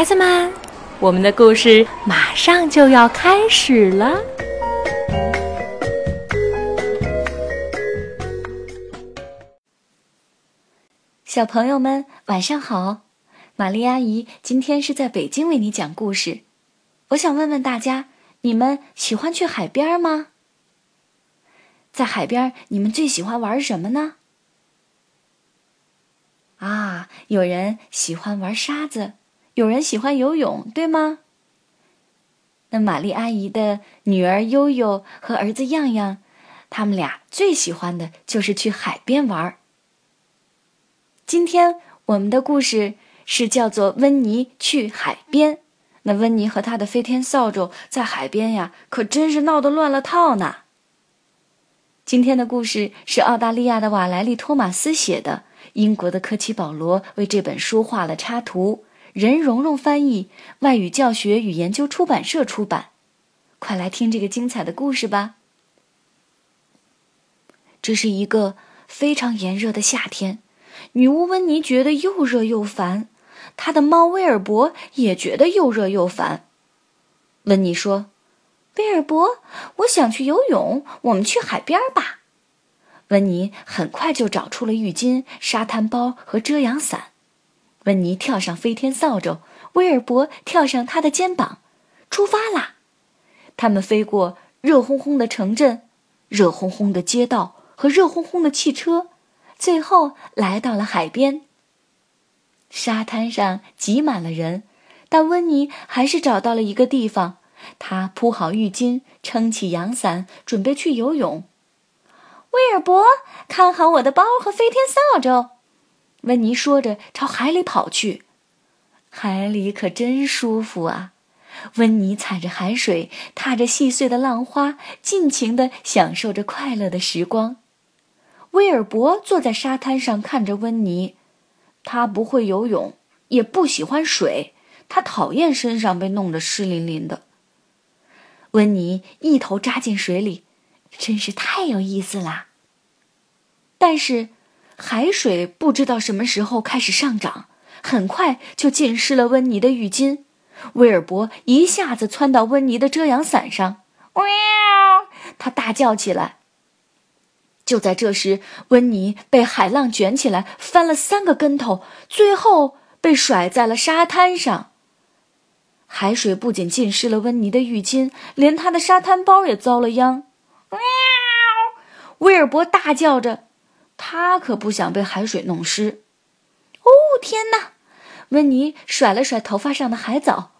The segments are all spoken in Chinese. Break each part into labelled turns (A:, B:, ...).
A: 孩子们，我们的故事马上就要开始了。
B: 小朋友们，晚上好！玛丽阿姨今天是在北京为你讲故事。我想问问大家，你们喜欢去海边吗？在海边，你们最喜欢玩什么呢？啊，有人喜欢玩沙子，有人喜欢游泳，对吗？那玛丽阿姨的女儿悠悠和儿子样样，他们俩最喜欢的就是去海边玩。今天我们的故事是叫做《温妮去海边》。那温妮和他的飞天扫帚在海边呀，可真是闹得乱了套呢。今天的故事是澳大利亚的瓦莱丽·托马斯写的，英国的科奇·保罗为这本书画了插图，任蓉蓉翻译，外语教学与研究出版社出版。快来听这个精彩的故事吧！这是一个非常炎热的夏天。女巫温妮觉得又热又烦，她的猫威尔伯也觉得又热又烦。温妮说：“威尔伯，我想去游泳，我们去海边吧。”温妮很快就找出了浴巾、沙滩包和遮阳伞。温妮跳上飞天扫帚，威尔伯跳上他的肩膀，出发啦！他们飞过热烘烘的城镇、热烘烘的街道和热烘烘的汽车。最后来到了海边。沙滩上挤满了人，但温妮还是找到了一个地方。她铺好浴巾，撑起阳伞，准备去游泳。威尔伯，看好我的包和飞天扫帚。温妮说着，朝海里跑去。海里可真舒服啊！温妮踩着海水，踏着细碎的浪花，尽情地享受着快乐的时光。威尔伯坐在沙滩上看着温妮，他不会游泳，也不喜欢水，他讨厌身上被弄得湿淋淋的。温妮一头扎进水里，真是太有意思啦。但是，海水不知道什么时候开始上涨，很快就浸湿了温妮的浴巾。威尔伯一下子窜到温妮的遮阳伞上，喵！他大叫起来。就在这时，温妮被海浪卷起来，翻了三个跟头，最后被甩在了沙滩上。海水不仅浸湿了温妮的浴巾，连他的沙滩包也遭了殃。喵！威尔伯大叫着，他可不想被海水弄湿。哦，天哪！温妮甩了甩头发上的海藻。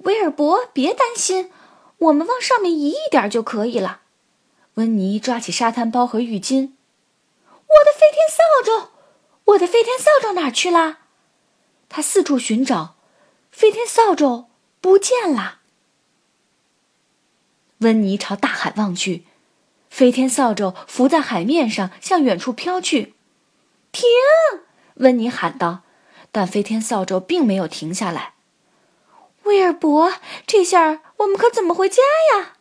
B: 威尔伯，别担心，我们往上面移一点就可以了。温妮抓起沙滩包和浴巾，我的飞天扫帚，我的飞天扫帚哪儿去了？他四处寻找，飞天扫帚不见了。温妮朝大海望去，飞天扫帚浮在海面上，向远处飘去。停！温妮喊道，但飞天扫帚并没有停下来。威尔伯，这下我们可怎么回家呀？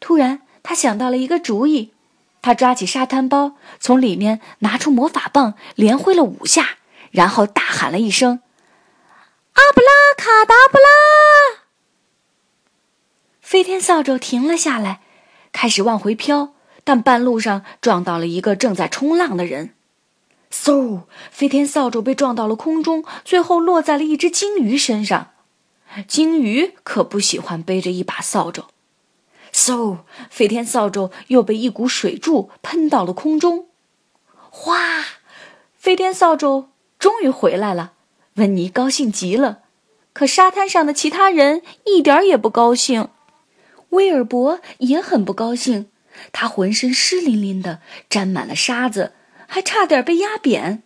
B: 突然。他想到了一个主意，他抓起沙滩包，从里面拿出魔法棒，连挥了五下，然后大喊了一声：“阿布拉卡达布拉！”飞天扫帚停了下来，开始往回飘，但半路上撞到了一个正在冲浪的人，嗖！飞天扫帚被撞到了空中，最后落在了一只鲸鱼身上。鲸鱼可不喜欢背着一把扫帚。嗖！飞天扫帚又被一股水柱喷到了空中。哗！飞天扫帚终于回来了。温妮高兴极了，可沙滩上的其他人一点也不高兴。威尔伯也很不高兴，他浑身湿淋淋的，沾满了沙子，还差点被压扁。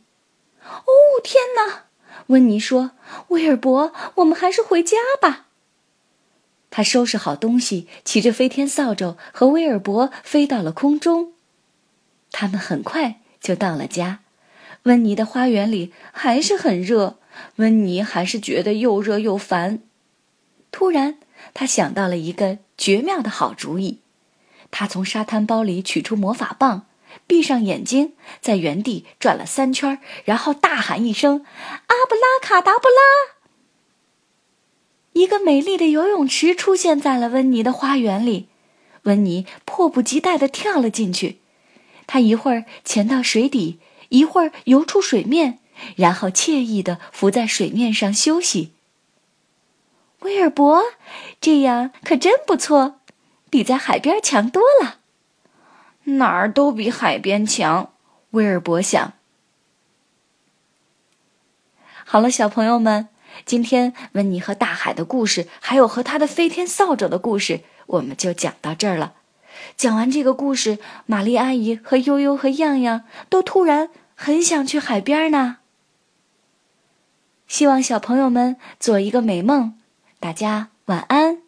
B: 哦，天哪！温妮说：“威尔伯，我们还是回家吧。”他收拾好东西，骑着飞天扫帚和威尔伯飞到了空中。他们很快就到了家。温妮的花园里还是很热，温妮还是觉得又热又烦。突然，他想到了一个绝妙的好主意。他从沙滩包里取出魔法棒，闭上眼睛，在原地转了三圈，然后大喊一声：“阿布拉卡达布拉！”一个美丽的游泳池出现在了温妮的花园里。温妮迫不及待地跳了进去，他一会儿潜到水底，一会儿游出水面，然后惬意地浮在水面上休息。威尔伯，这样可真不错，比在海边强多了。哪儿都比海边强，威尔伯想。好了，小朋友们，今天温妮和大海的故事，还有和他的飞天扫帚的故事，我们就讲到这儿了。讲完这个故事，玛丽阿姨和悠悠和样样都突然很想去海边呢。希望小朋友们做一个美梦。大家晚安。